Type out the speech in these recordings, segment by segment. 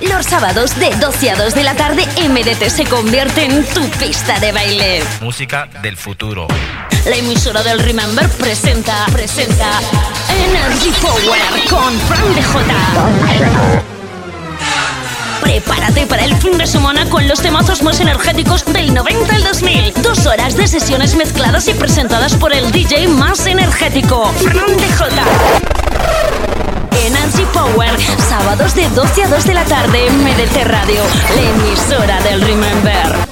Los sábados de 12 a 2 de la tarde, MDT se convierte en tu pista de baile. Música del futuro. La emisora del Remember presenta, presenta Energy Power con Fran DJ. Prepárate para el fin de semana con los temazos más energéticos del 90 al 2000. Dos horas de sesiones mezcladas y presentadas por el DJ más energético, Fran DJ. Energy Power, sábados de 12 a 2 de la tarde en MDT Radio, la emisora del Remember.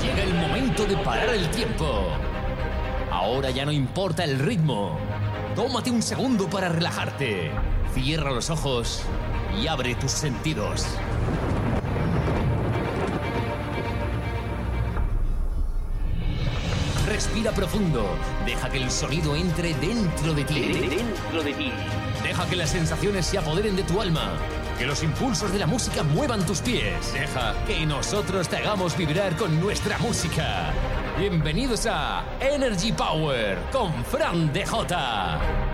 Llega el momento de parar el tiempo. Ahora ya no importa el ritmo. Tómate un segundo para relajarte. Cierra los ojos y abre tus sentidos. Respira profundo. Deja que el sonido entre dentro de ti. Dentro de ti. Deja que las sensaciones se apoderen de tu alma. Que los impulsos de la música muevan tus pies. Deja que nosotros te hagamos vibrar con nuestra música. Bienvenidos a Energy Power con Fran DJ.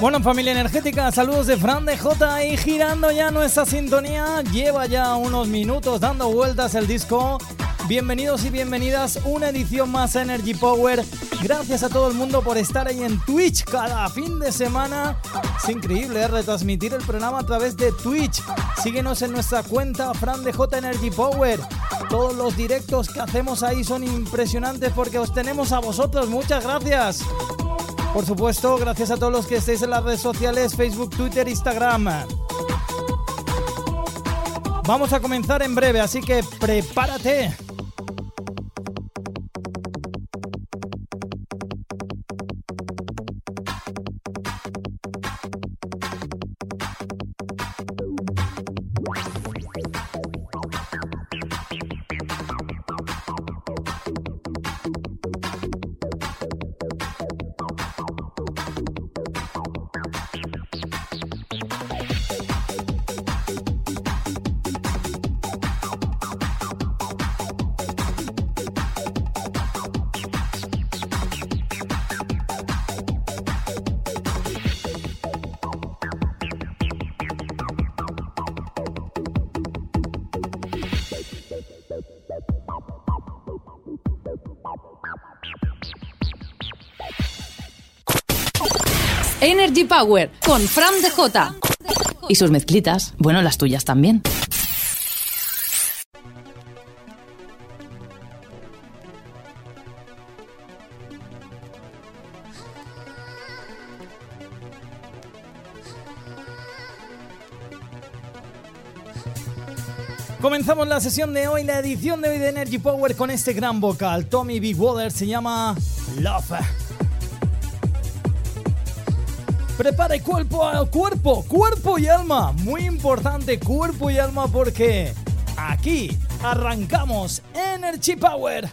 Bueno, familia energética, saludos de Fran de J y girando ya nuestra sintonía. Lleva ya unos minutos dando vueltas el disco. Bienvenidos y bienvenidas, una edición más Energy Power. Gracias a todo el mundo por estar ahí en Twitch cada fin de semana. Es increíble ¿eh? retransmitir el programa a través de Twitch. Síguenos en nuestra cuenta Fran de J Energy Power. Todos los directos que hacemos ahí son impresionantes porque os tenemos a vosotros. Muchas gracias. Por supuesto, gracias a todos los que estéis en las redes sociales, Facebook, Twitter, Instagram. Vamos a comenzar en breve, así que prepárate. Energy Power con Fran DJ. Y sus mezclitas, bueno, las tuyas también. Comenzamos la sesión de hoy, la edición de hoy de Energy Power con este gran vocal. Tommy Big Water se llama Love. Prepare cuerpo a cuerpo, cuerpo y alma. Muy importante, cuerpo y alma porque aquí arrancamos Energy Power.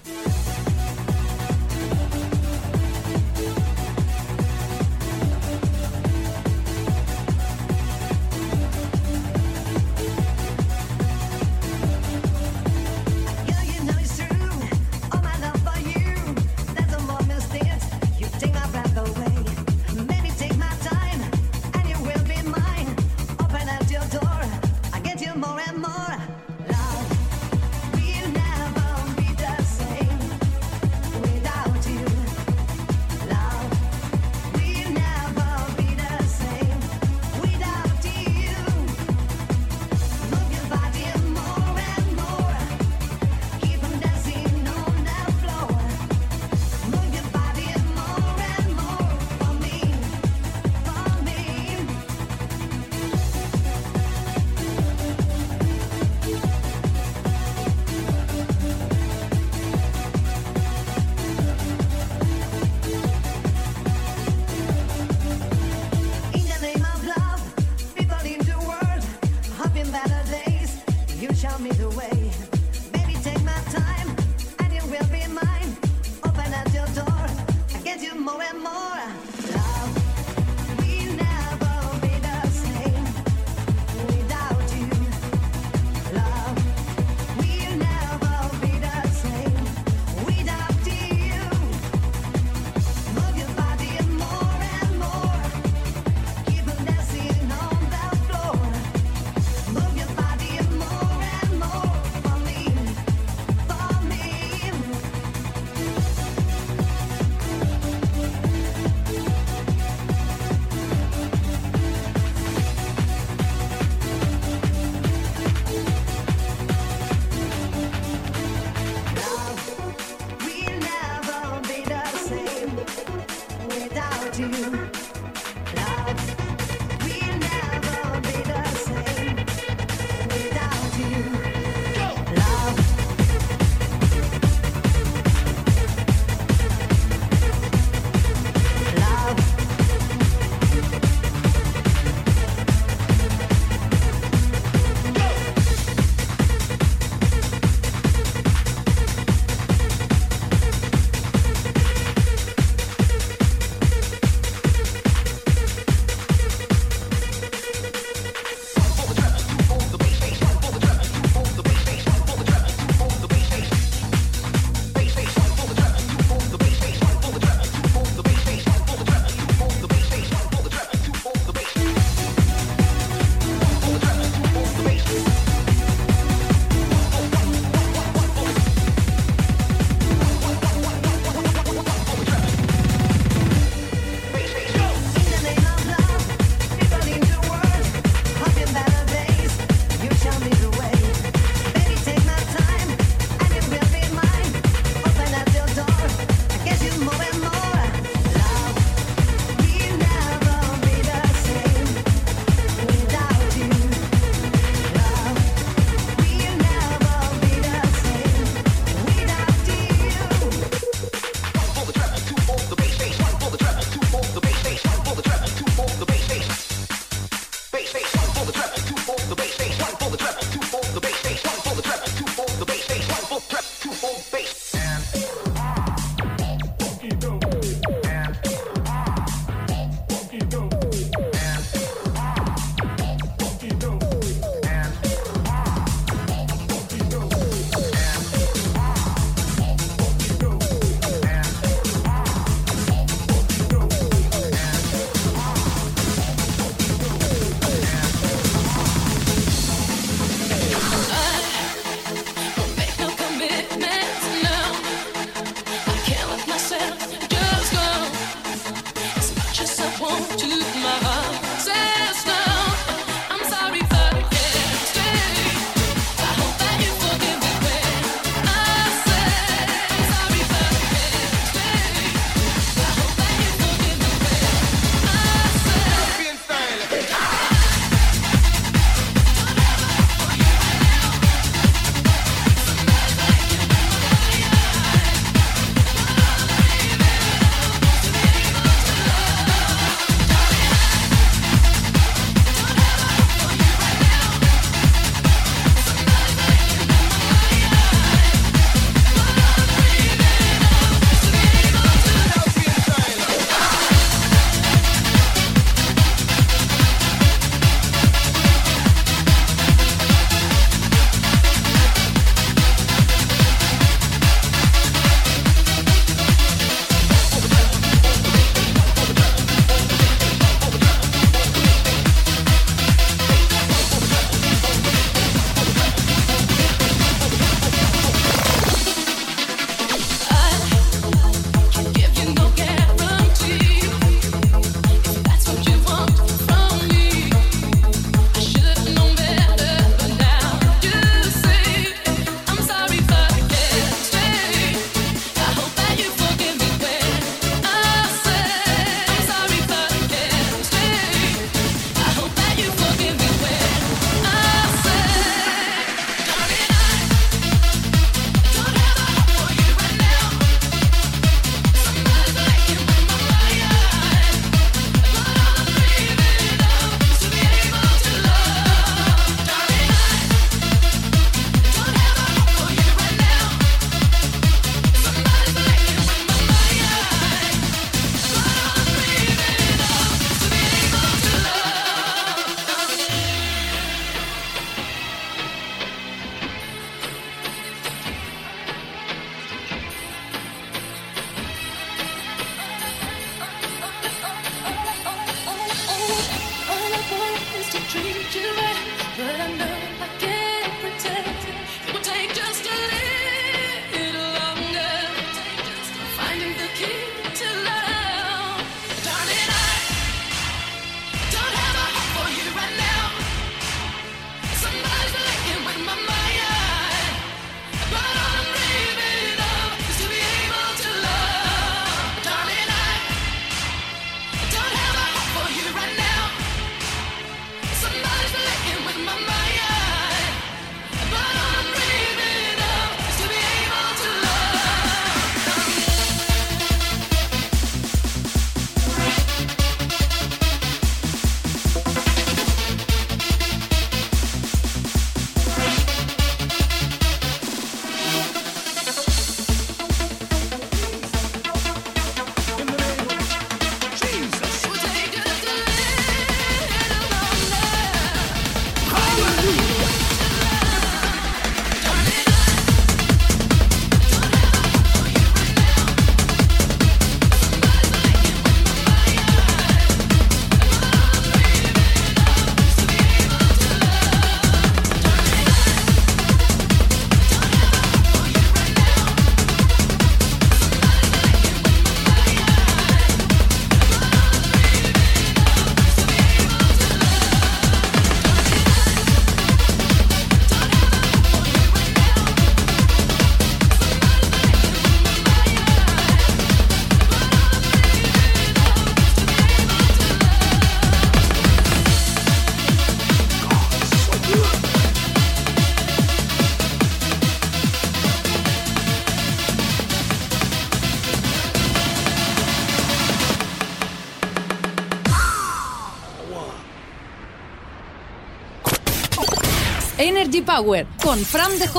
Power con Fran DJ.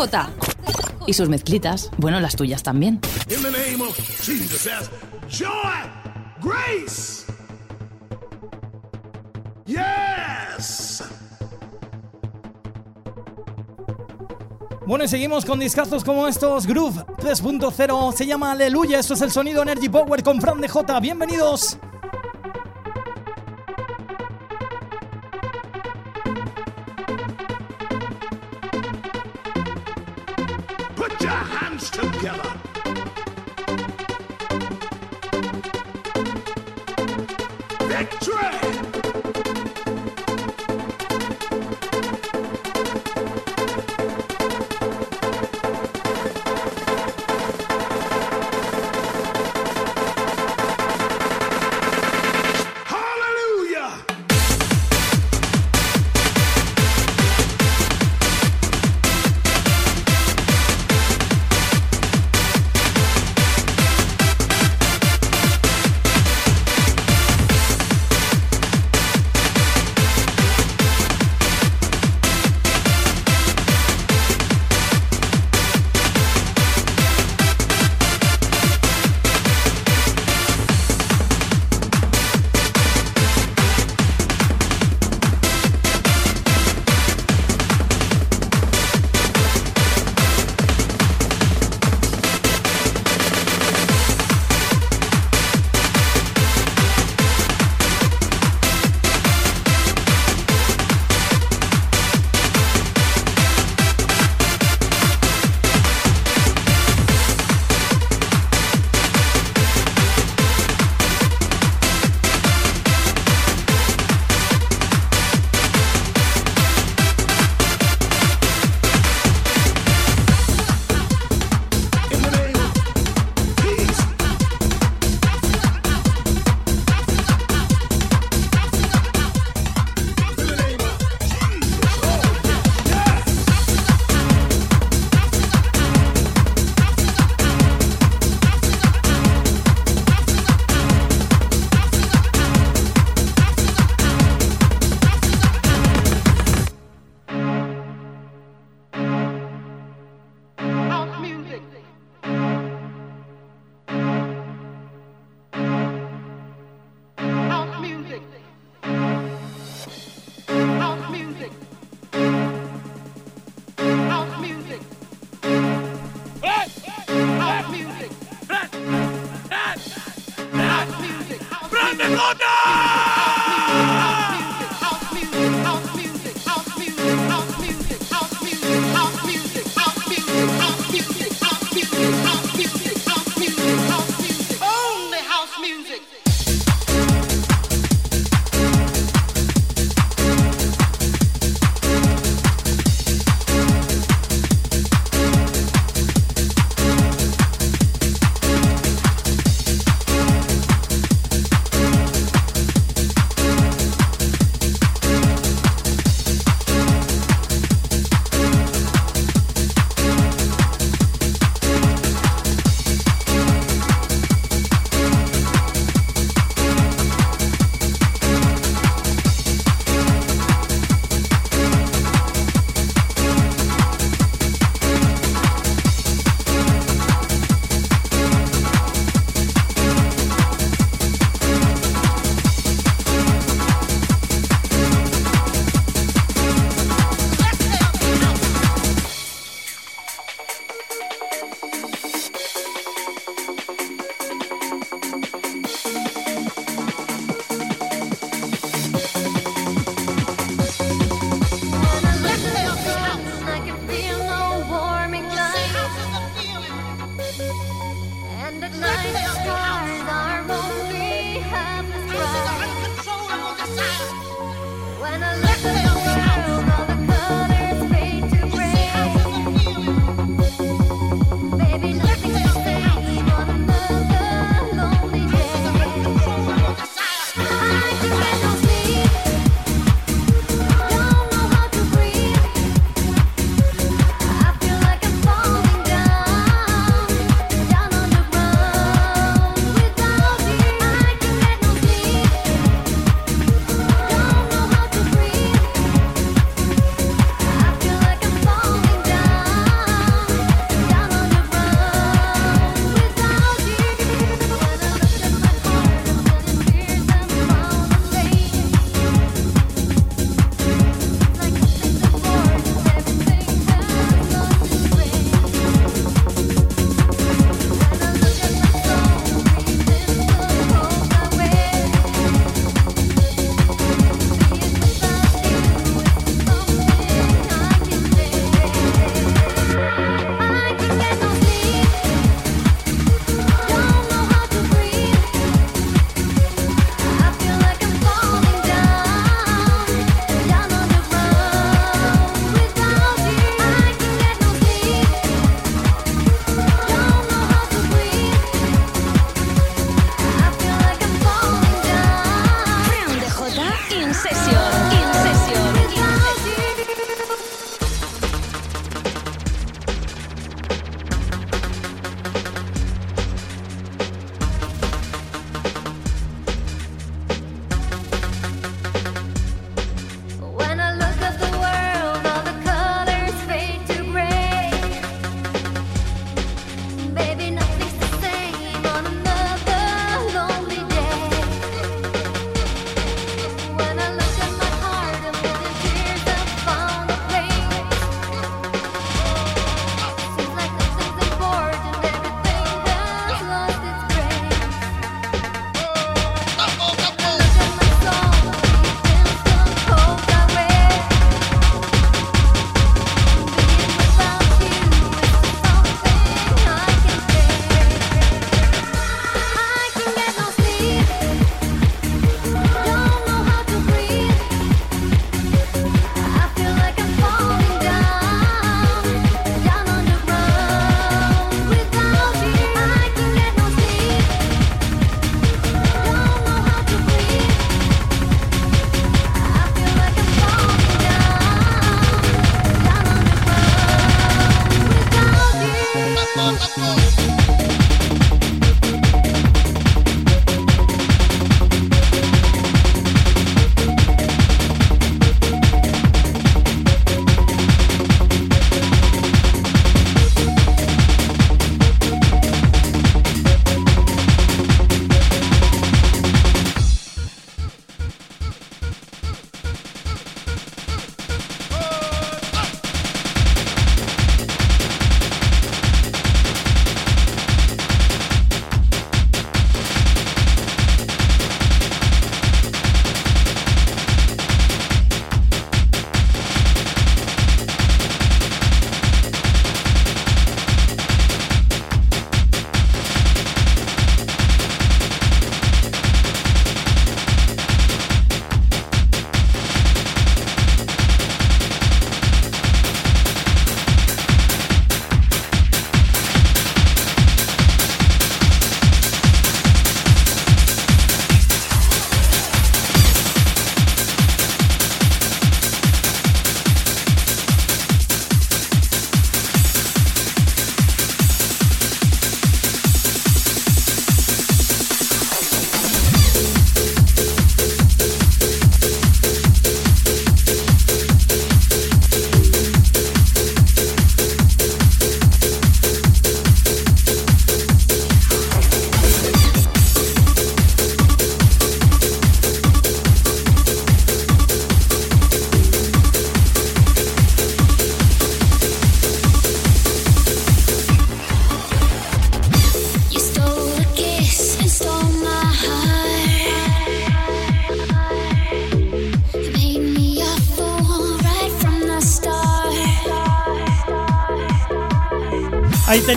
Y sus mezclitas, bueno, las tuyas también. In the name of Jesus, joy, grace. Yes. Bueno, y seguimos con discazos como estos. Groove 3.0 se llama Aleluya. Esto es el sonido Energy Power con Fran DJ. Bienvenidos.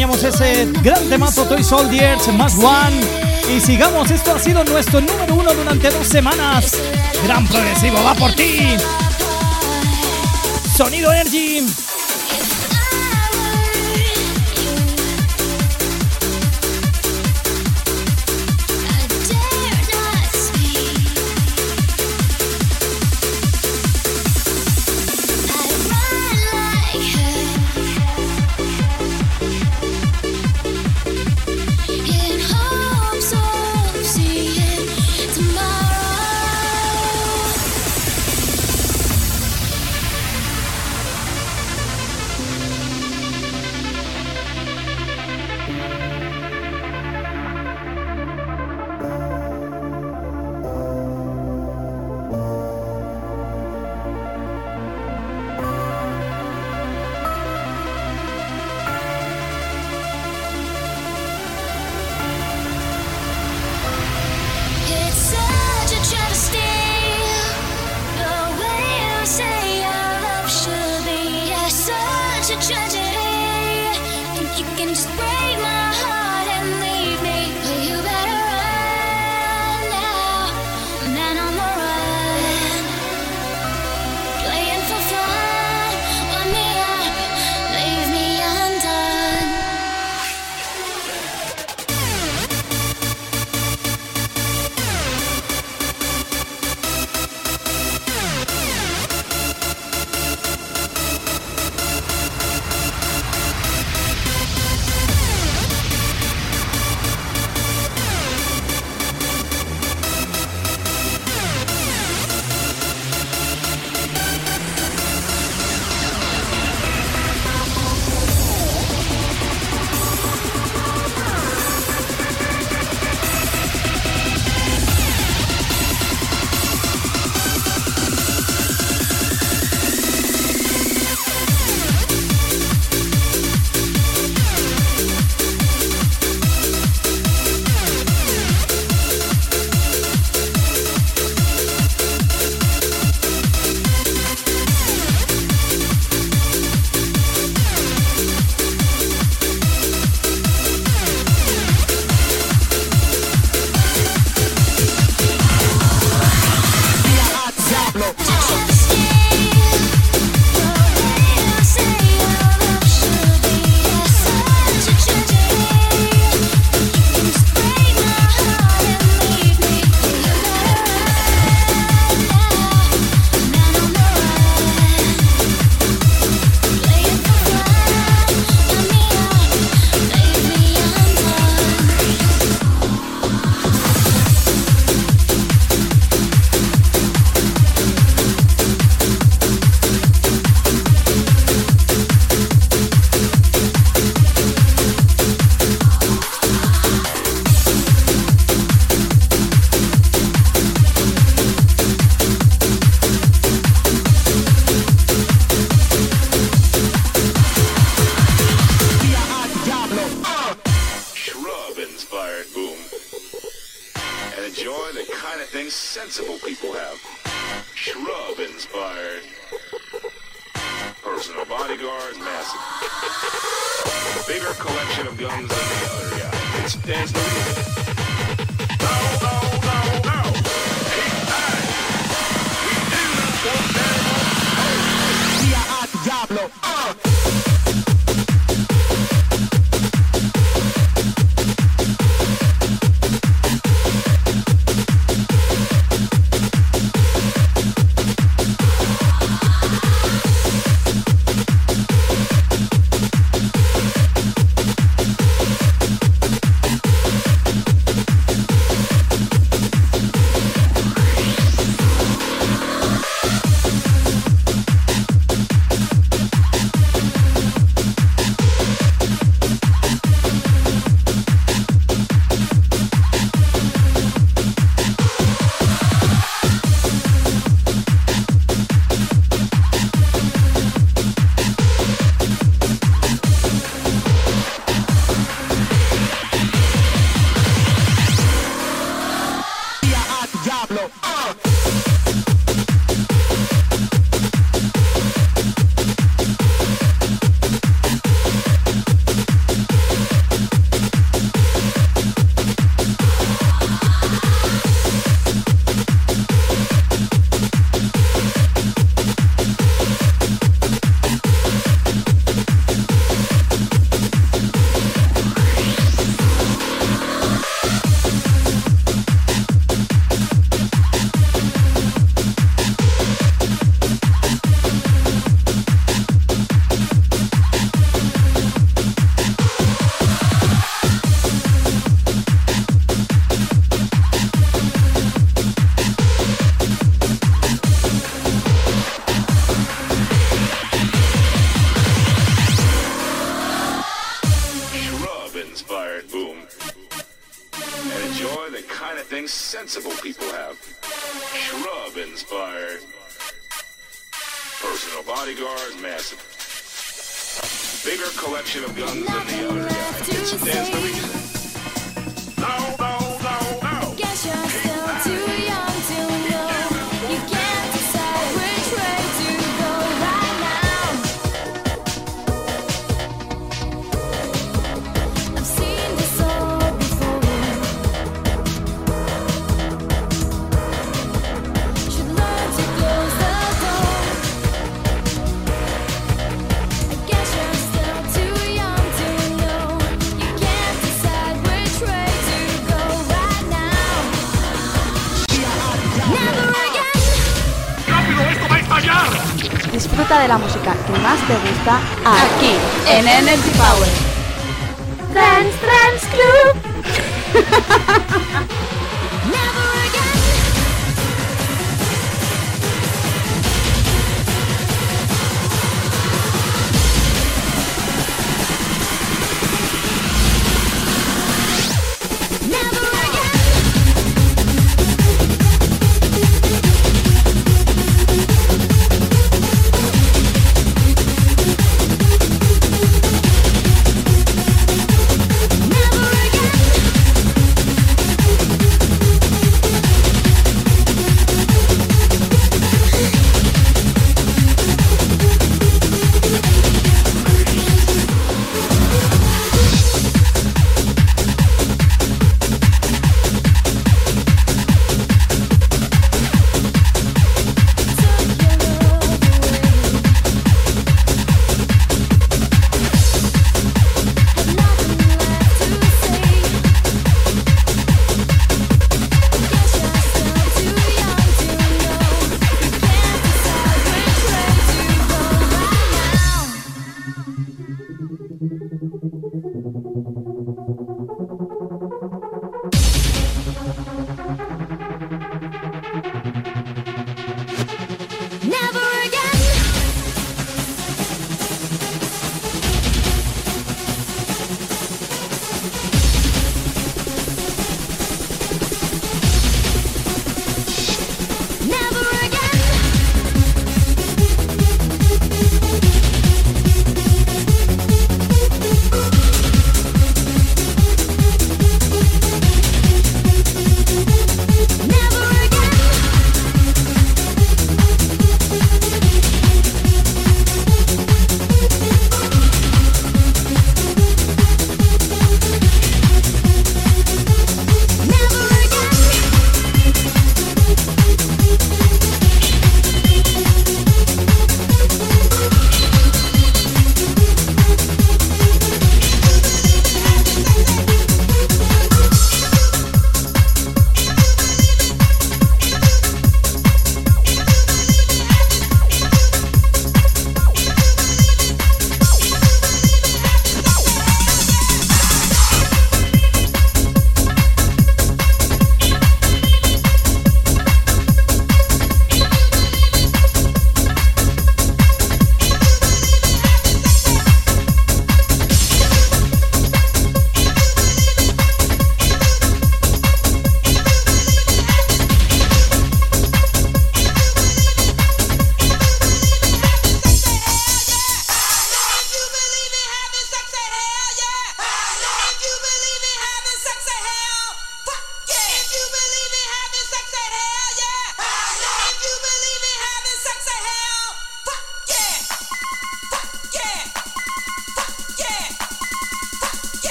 Ahí teníamos ese gran temazo Toy Soldiers, más one. Y sigamos, esto ha sido nuestro número uno durante dos semanas. Gran progresivo, va por ti. Sonido Energy. Aquí en Energy Power. Trans Trans Club.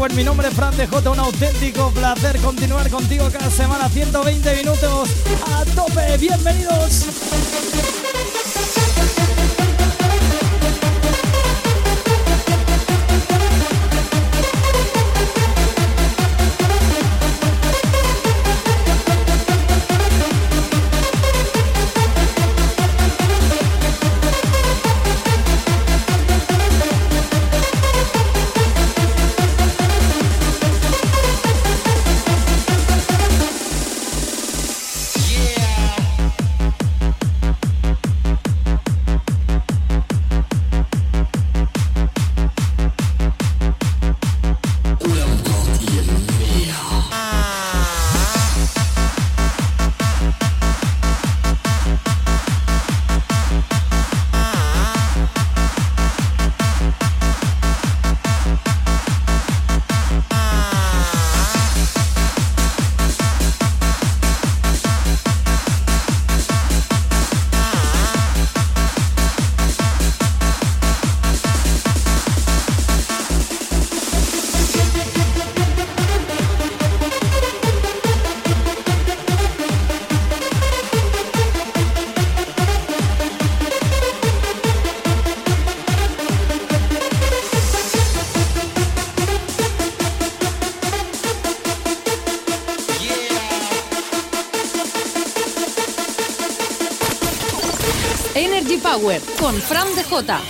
Power. Mi nombre es Fran de J. Un auténtico placer continuar contigo cada semana. 120 minutos a tope. Bienvenidos. Con Fran de J.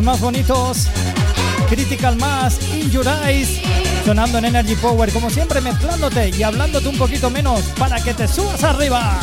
más bonitos. Critical Mass, In sonando en Energy Power, como siempre mezclándote y hablándote un poquito menos para que te subas arriba.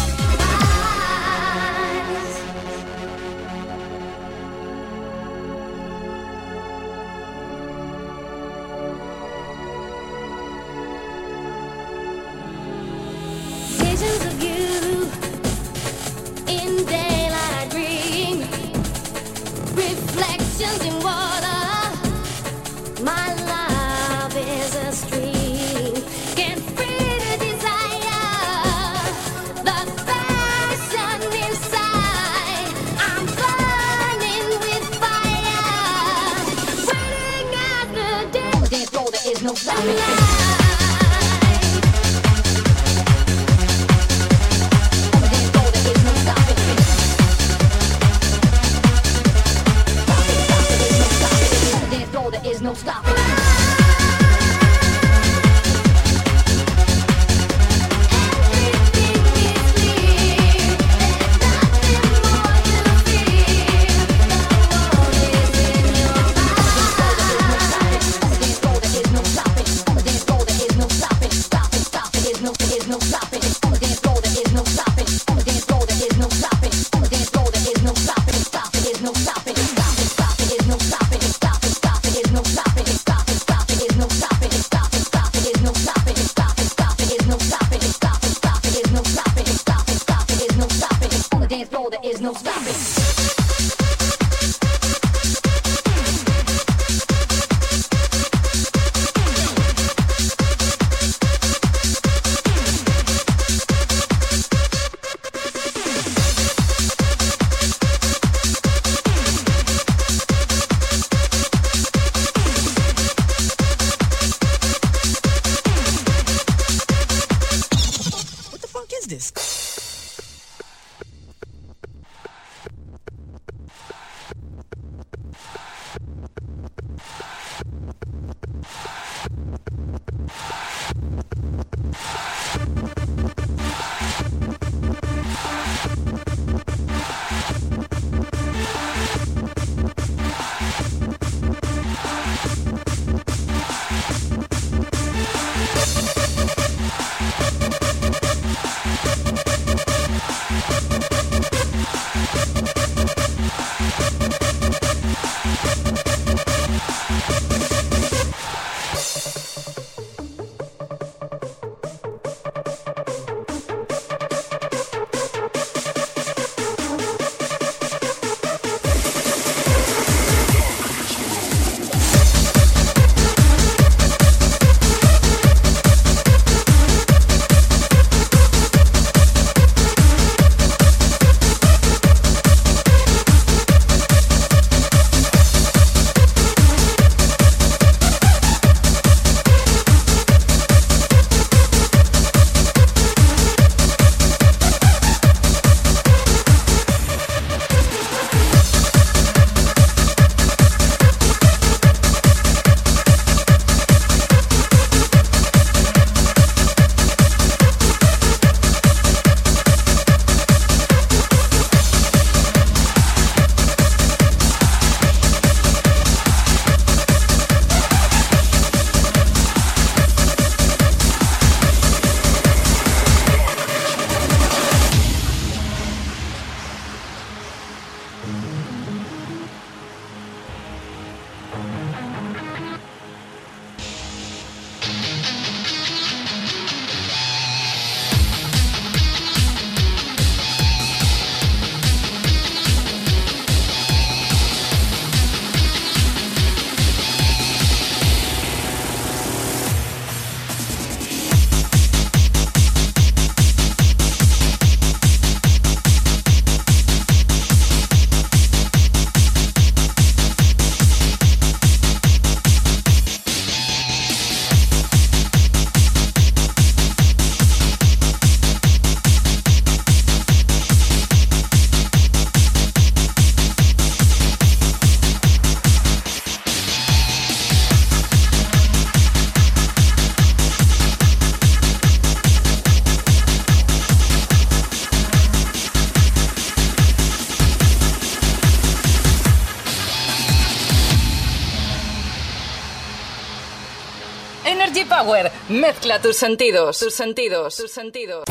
Power. Mezcla tus sentidos, tus sentidos, tus sentidos.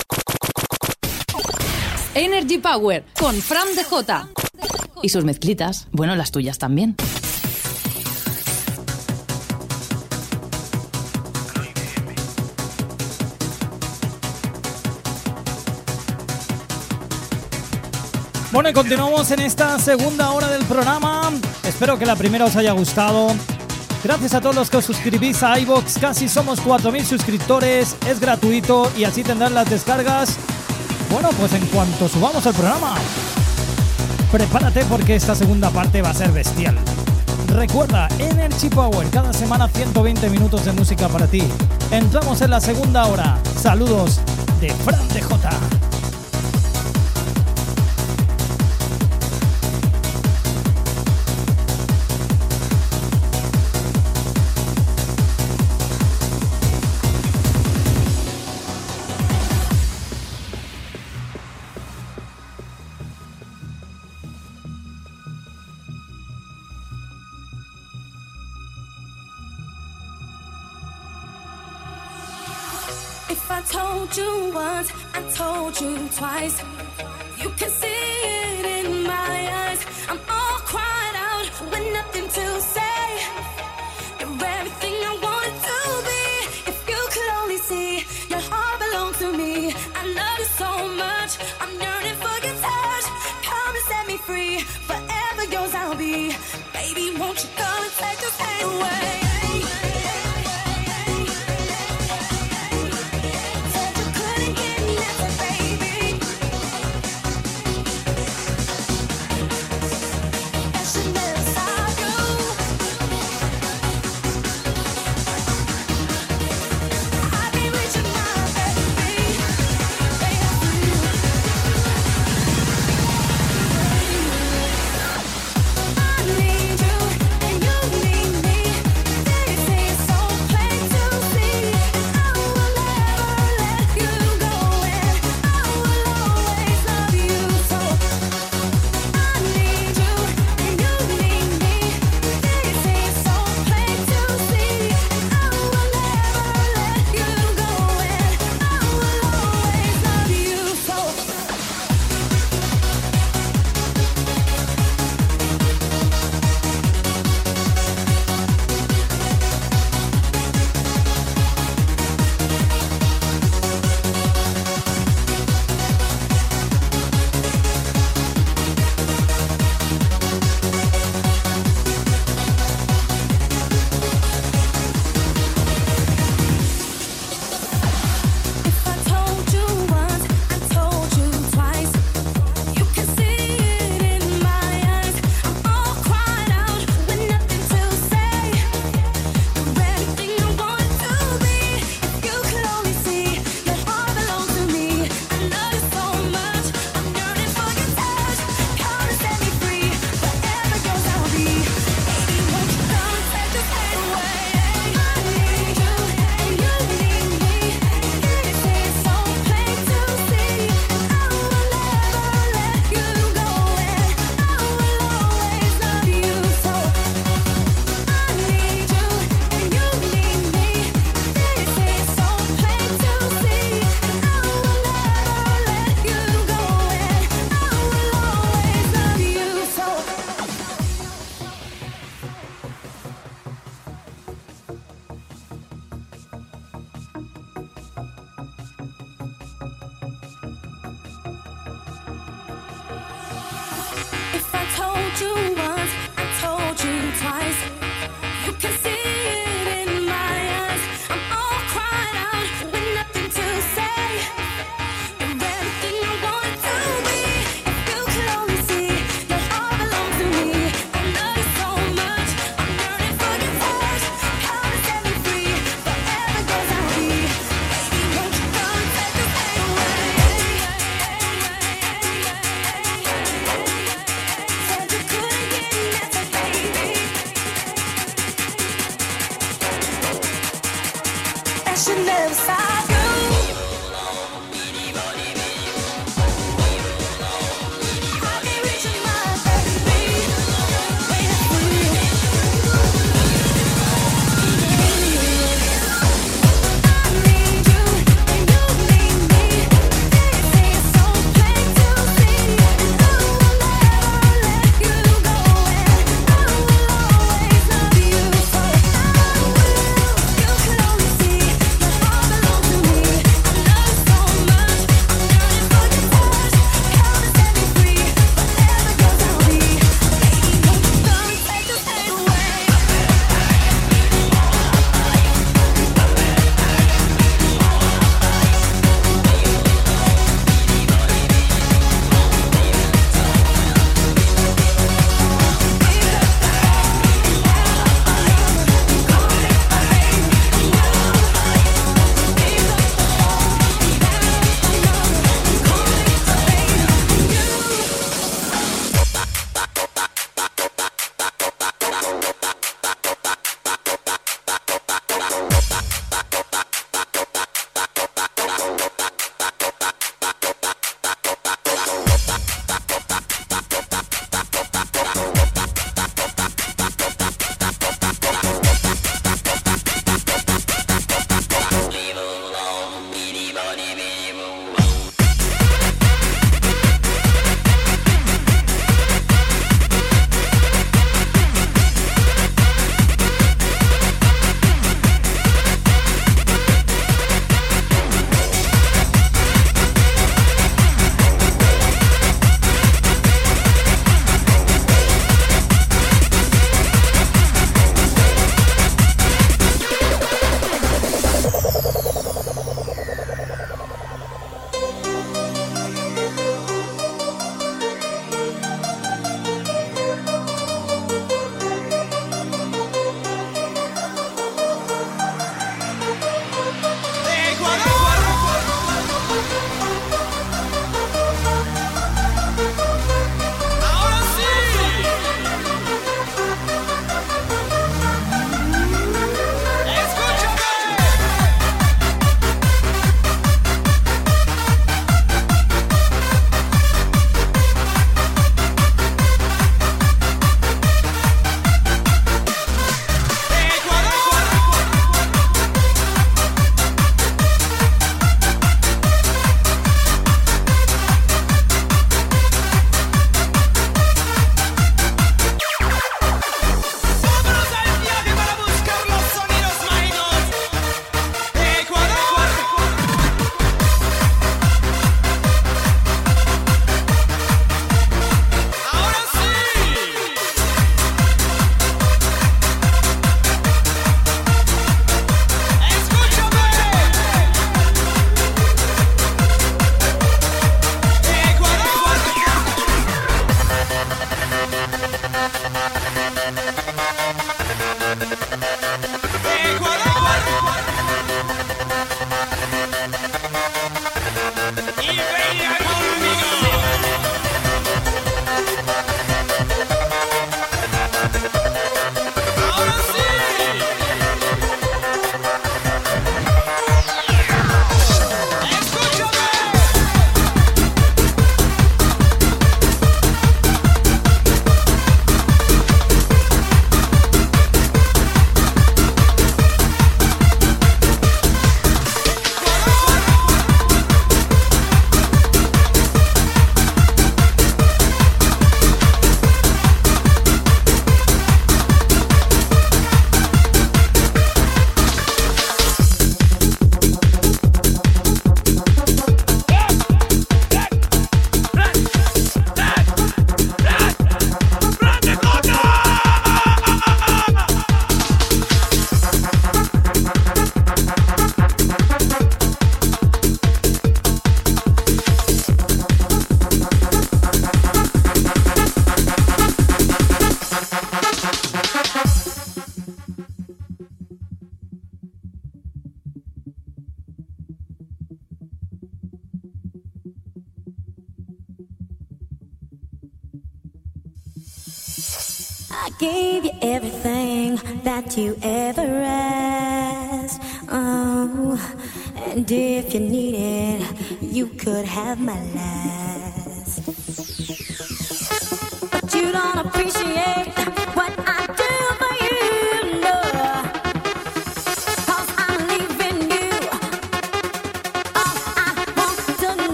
Energy Power con Fran De DJ. Y sus mezclitas, bueno, las tuyas también. Bueno, y continuamos en esta segunda hora del programa. Espero que la primera os haya gustado. Gracias a todos los que os suscribís a iBox, casi somos 4.000 suscriptores, es gratuito y así tendrán las descargas. Bueno, pues en cuanto subamos al programa, prepárate porque esta segunda parte va a ser bestial. Recuerda, Energy Power, cada semana 120 minutos de música para ti. Entramos en la segunda hora. Saludos de Fran DJ. you twice.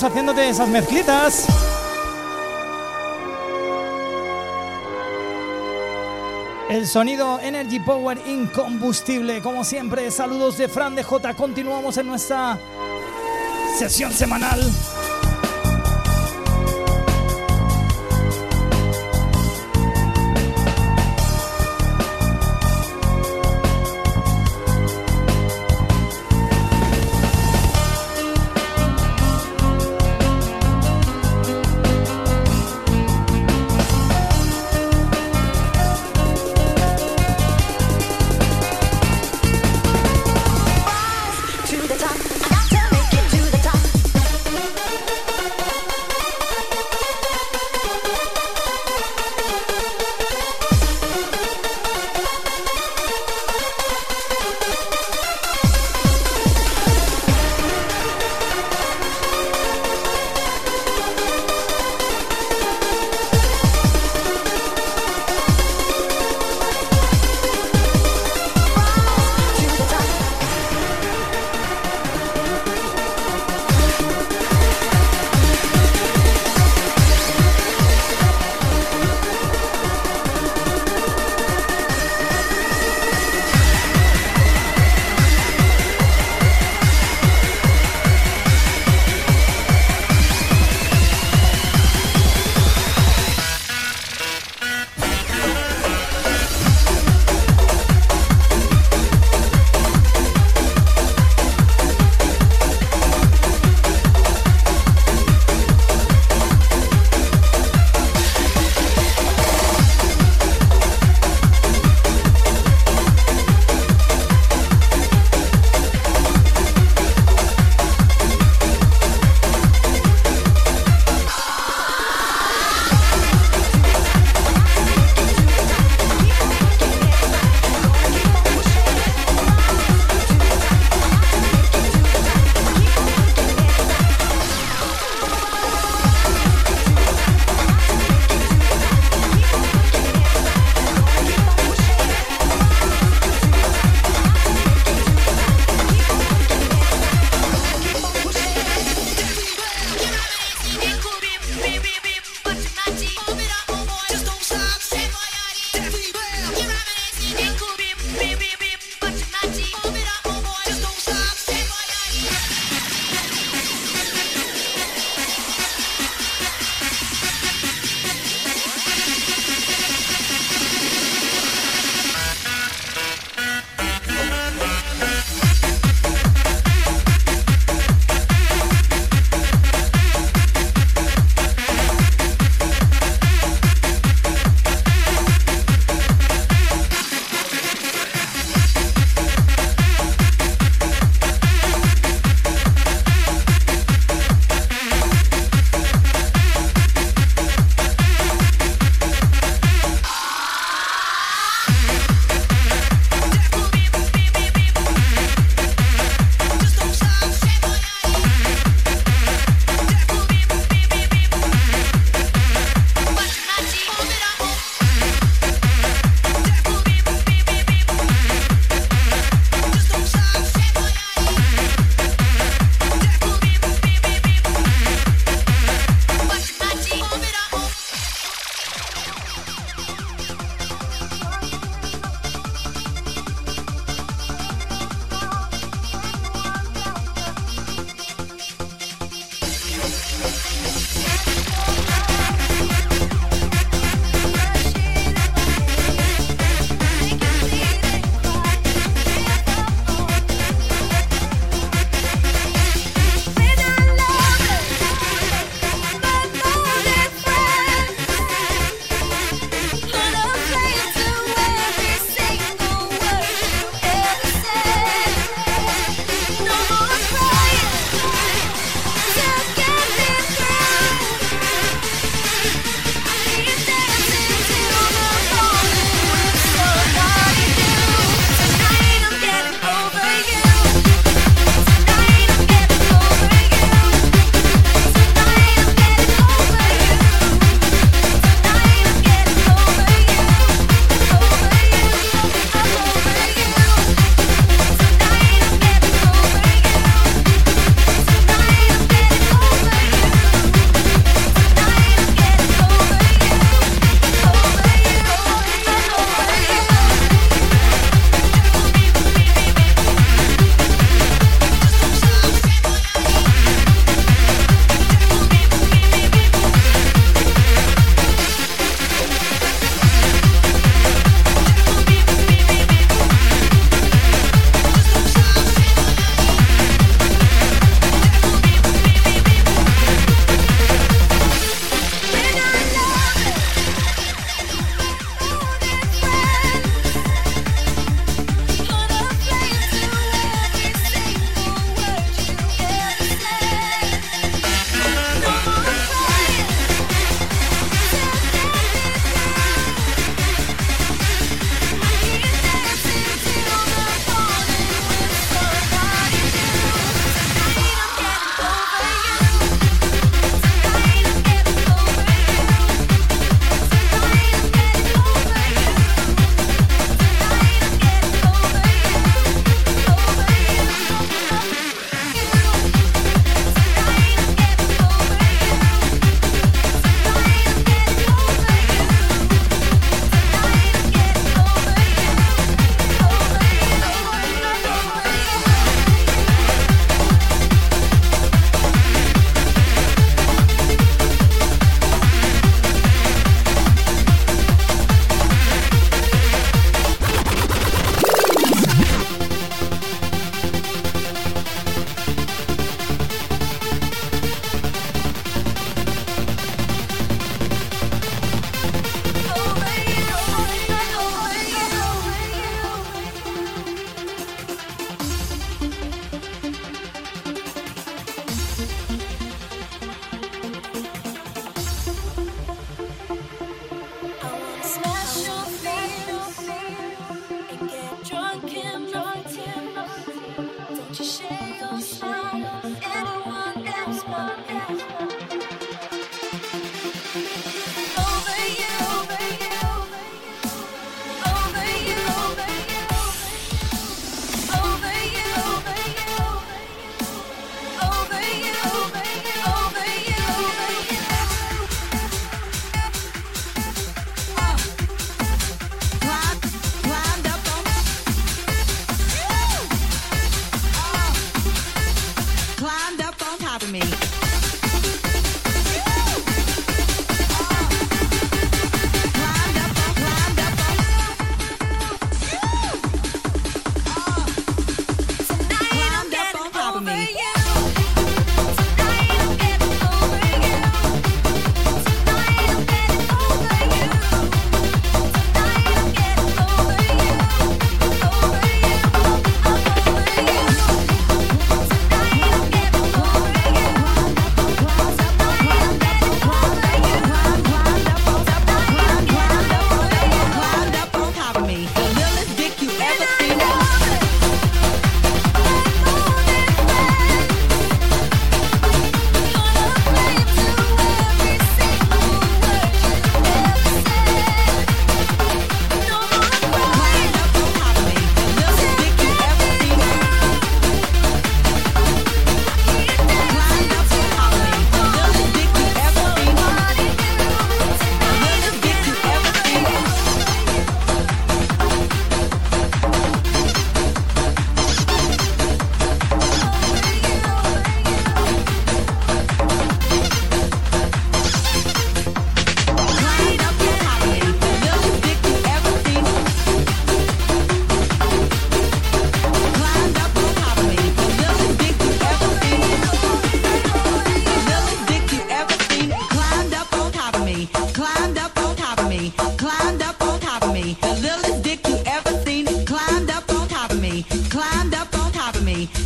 Haciéndote esas mezclitas. El sonido Energy Power incombustible, como siempre. Saludos de Fran de J. Continuamos en nuestra sesión semanal.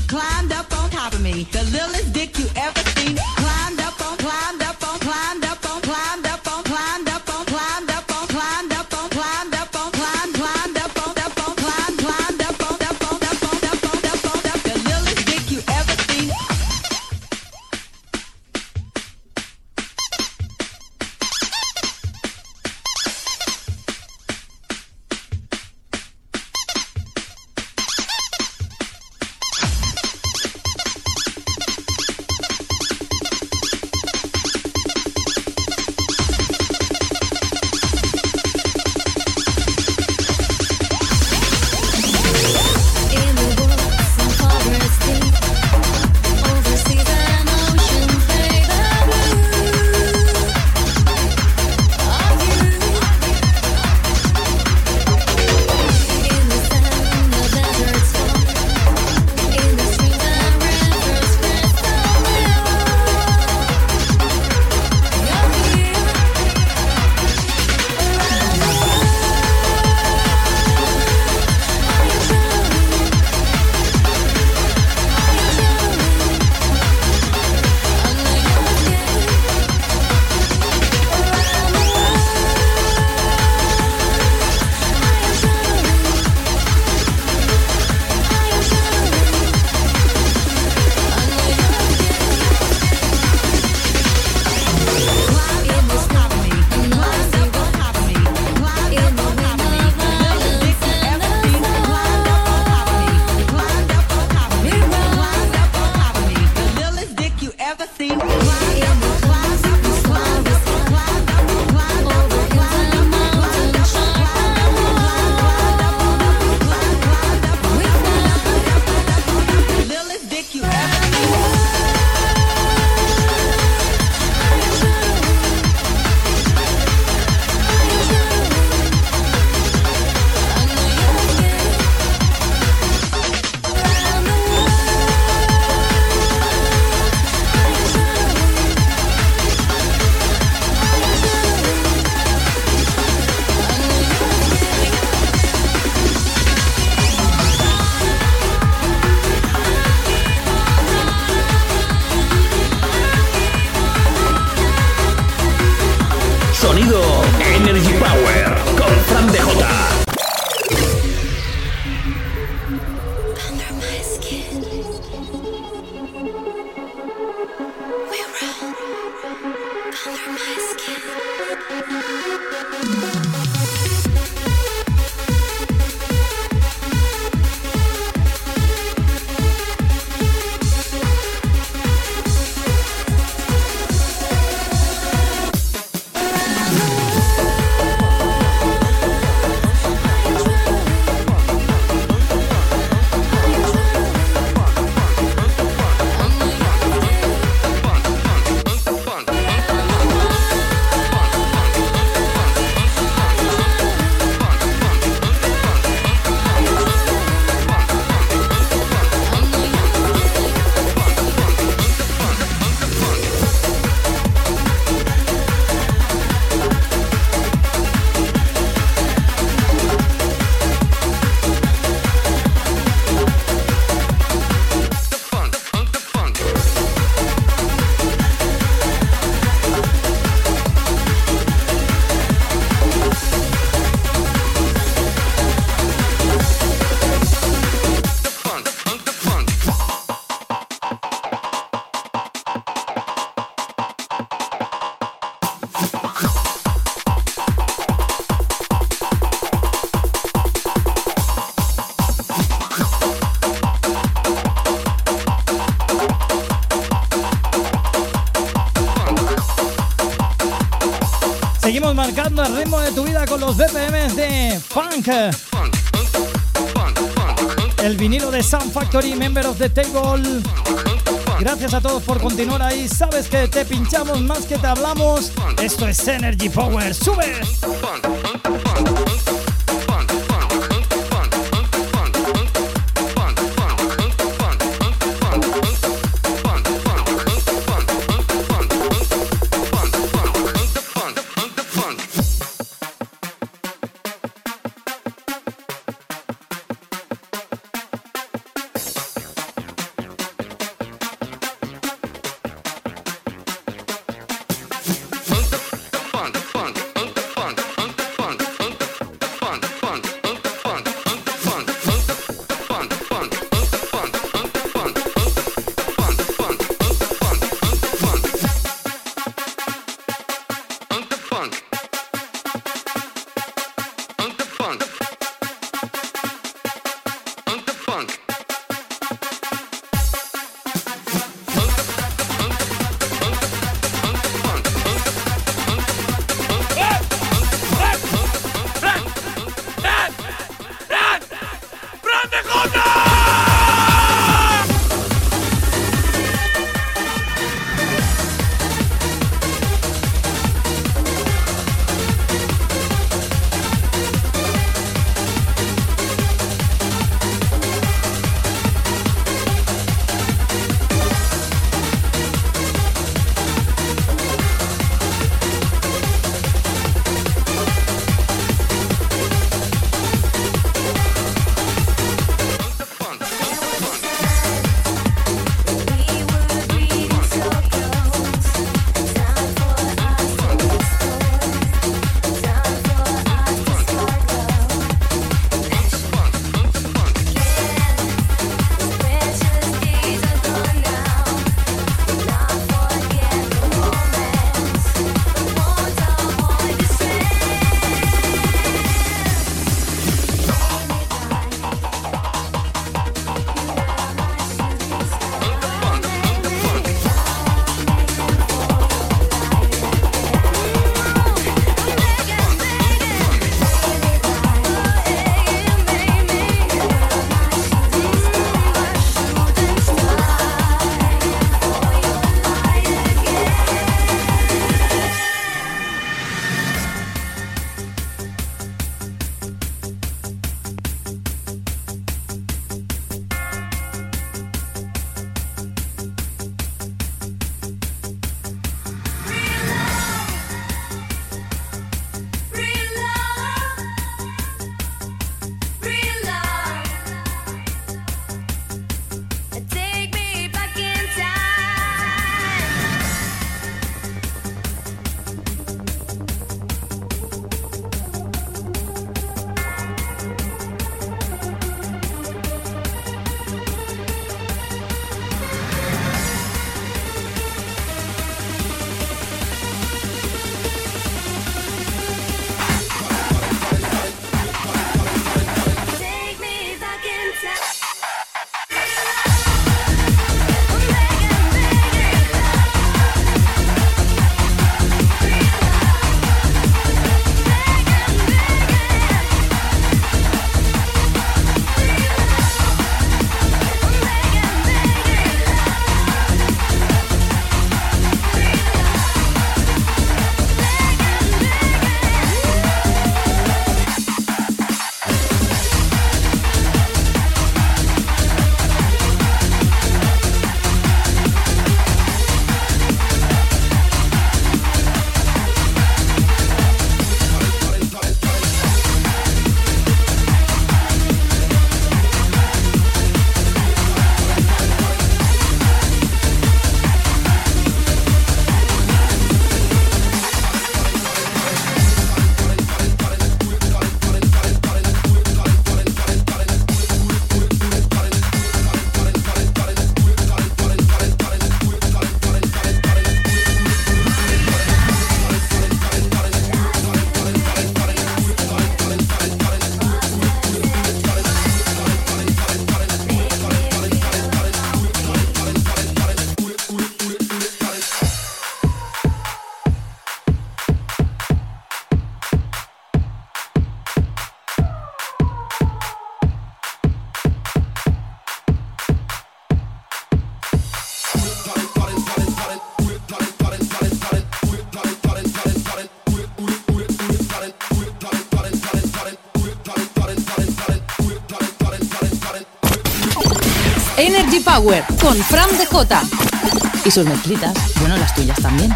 climbed up on top of me. The littlest dick you ever seen. El vinilo de Sound Factory, Member of the Table. Gracias a todos por continuar ahí. Sabes que te pinchamos más que te hablamos. Esto es Energy Power. ¡Sube! Con Fran DJ. Y sus mezclitas, bueno, las tuyas también.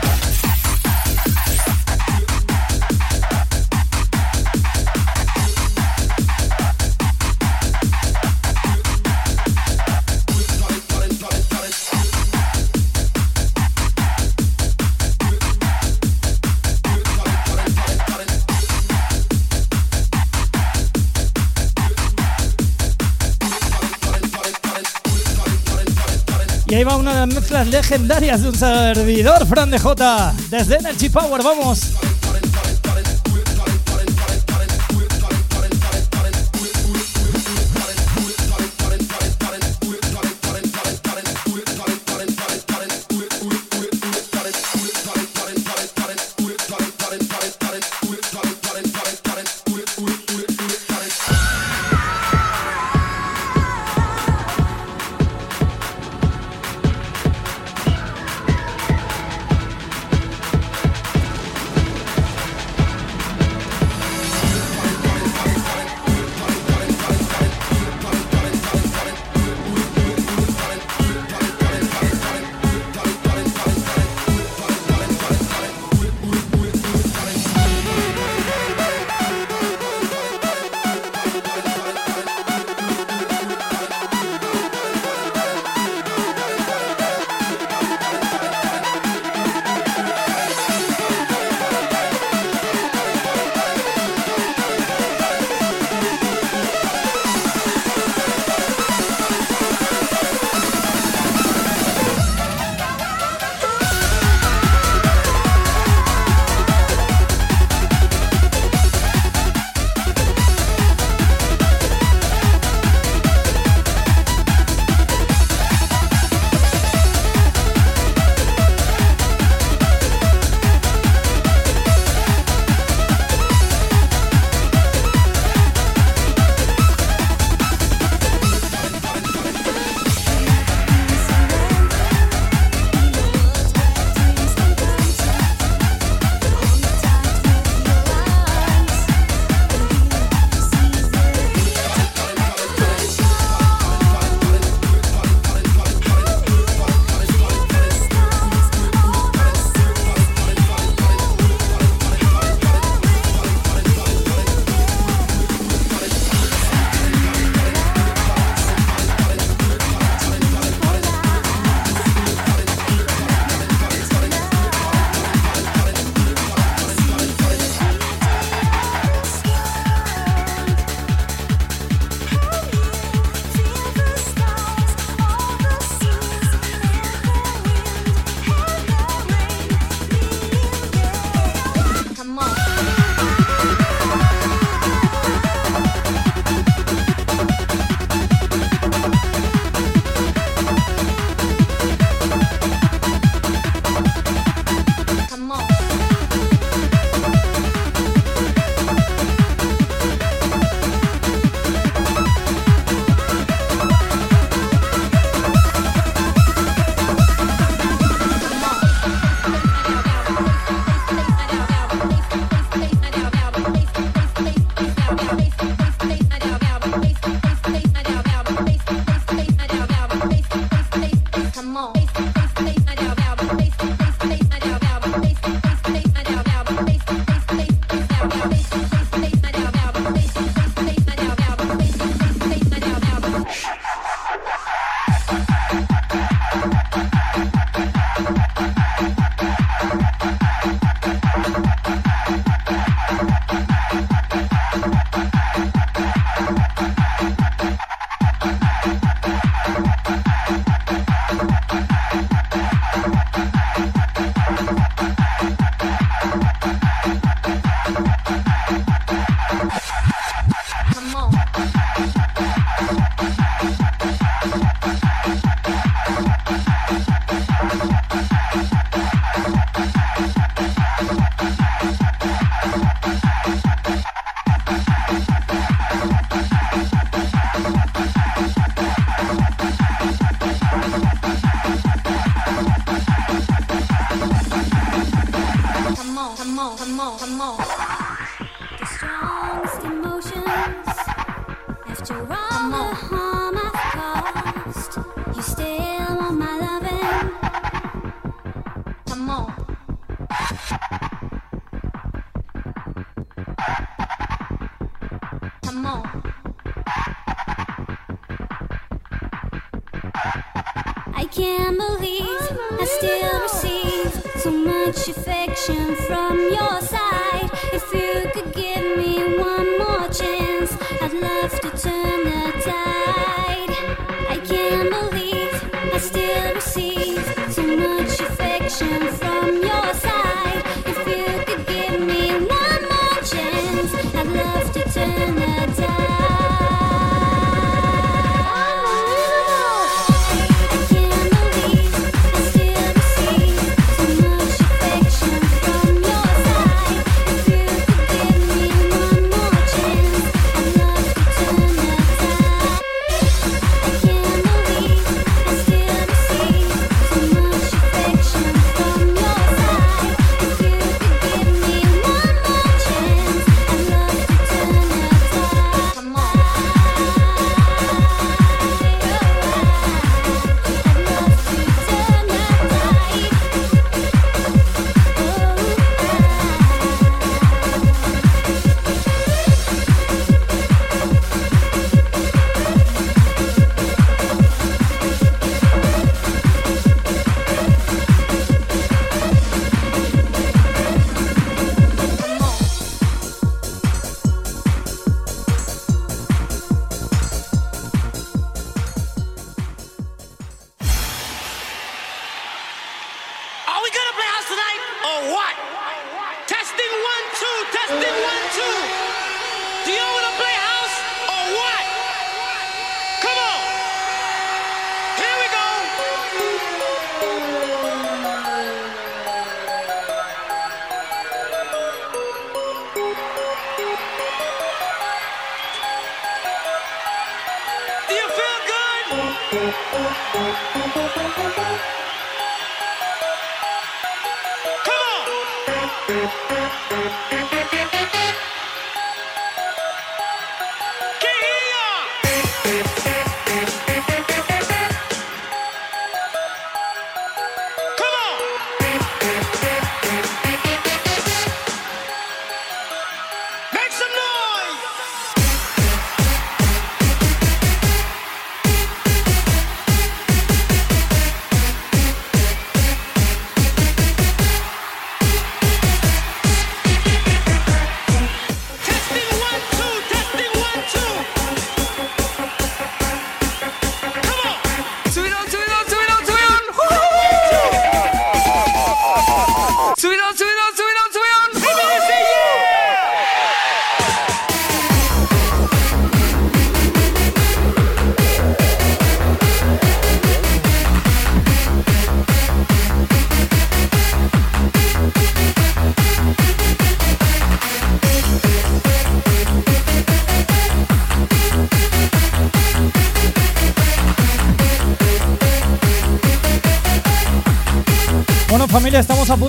Una de las mezclas legendarias de un servidor, Fran DJ. Desde Energy Power, vamos.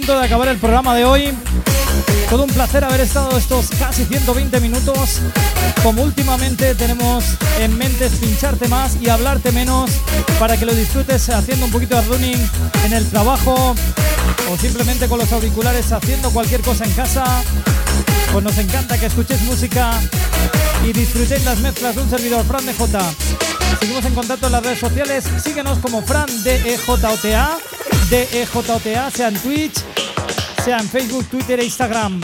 Punto de acabar el programa de hoy. Todo un placer haber estado estos casi 120 minutos. Como últimamente tenemos en mente es pincharte más y hablarte menos para que lo disfrutes haciendo un poquito de running en el trabajo o simplemente con los auriculares haciendo cualquier cosa en casa. Pues nos encanta que escuches música y disfrutéis las mezclas de un servidor Fran de. Seguimos en contacto en las redes sociales. Síguenos como Fran DEJOTA, DEJOTA, sea en Twitch, sea en Facebook, Twitter e Instagram.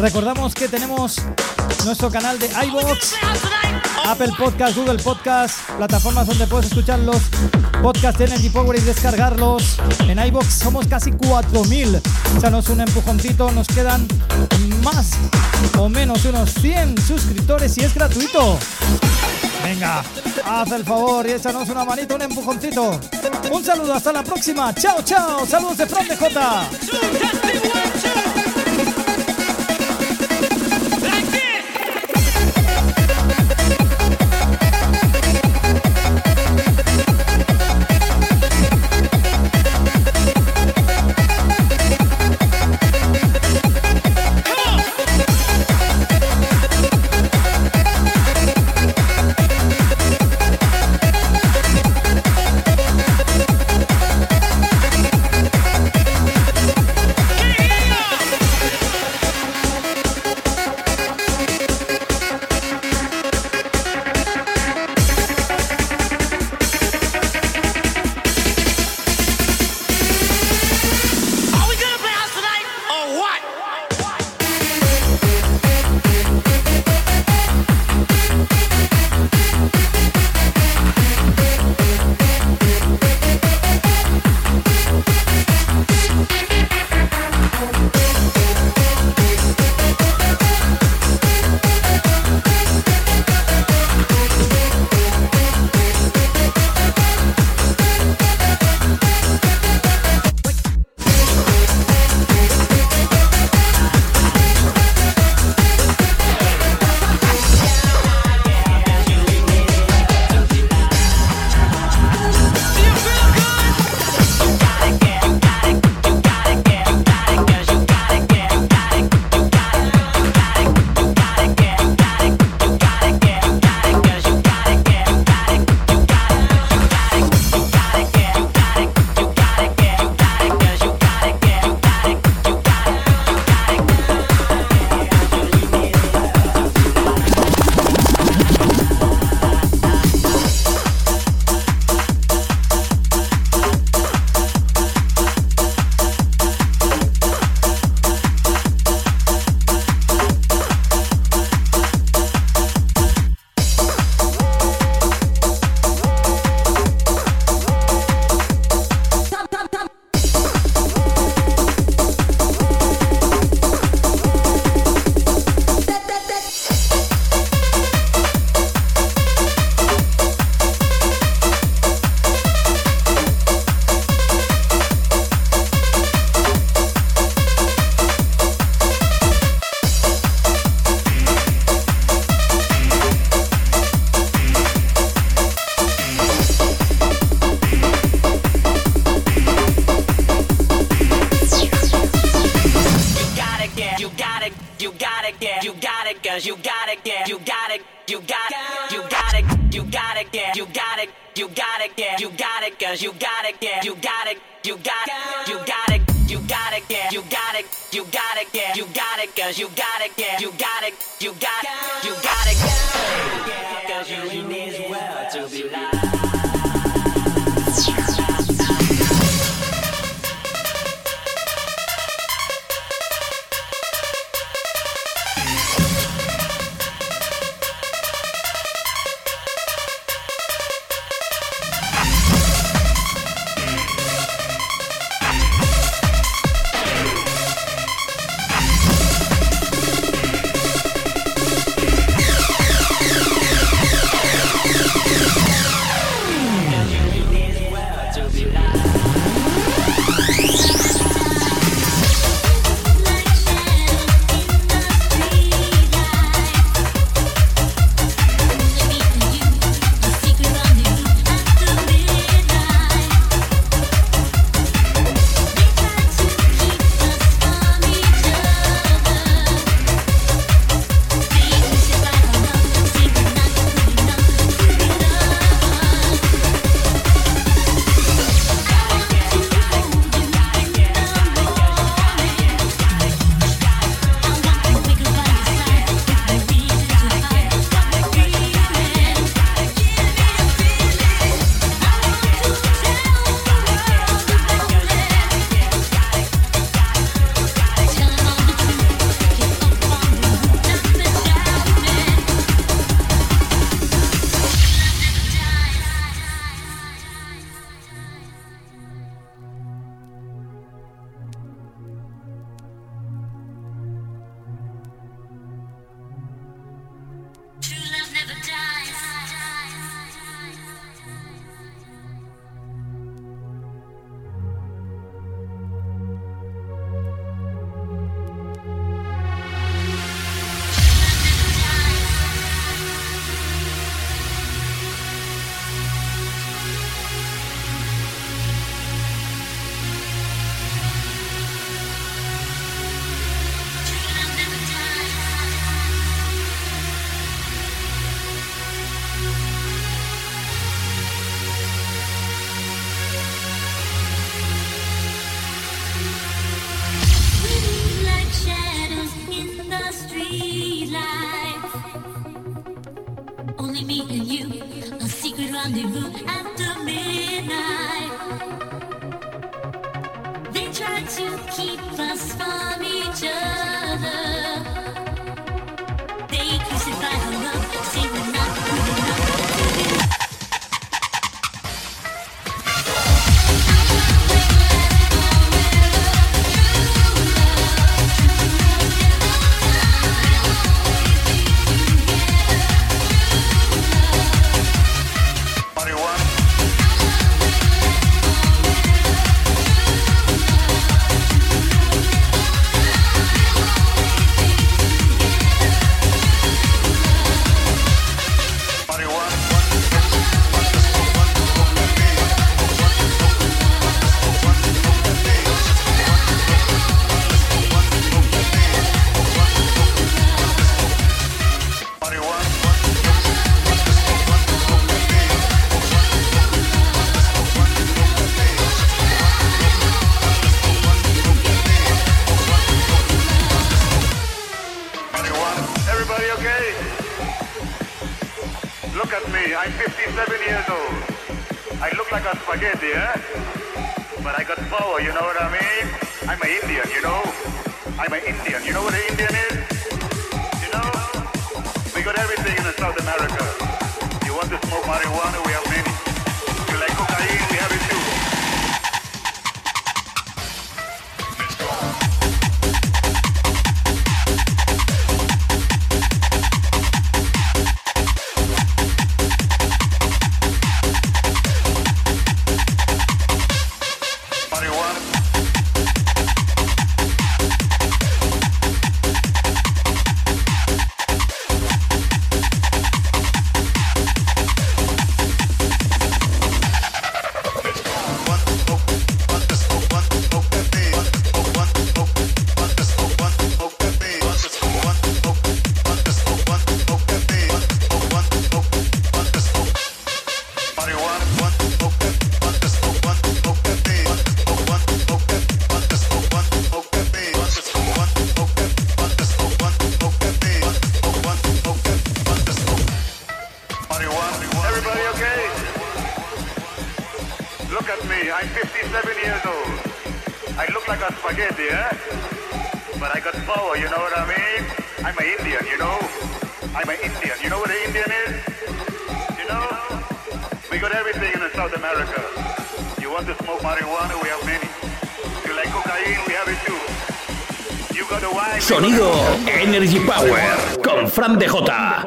Recordamos que tenemos nuestro canal de iBox, Apple Podcast, Google Podcast, plataformas donde puedes escuchar los podcasts de Energy Power y descargarlos. En iBox somos casi 4000. Échanos un empujoncito, nos quedan más o menos unos 100 suscriptores y es gratuito. Venga, haz el favor y échanos una manita, un empujoncito. Un saludo, hasta la próxima. Chao, chao. Saludos de Fran de J.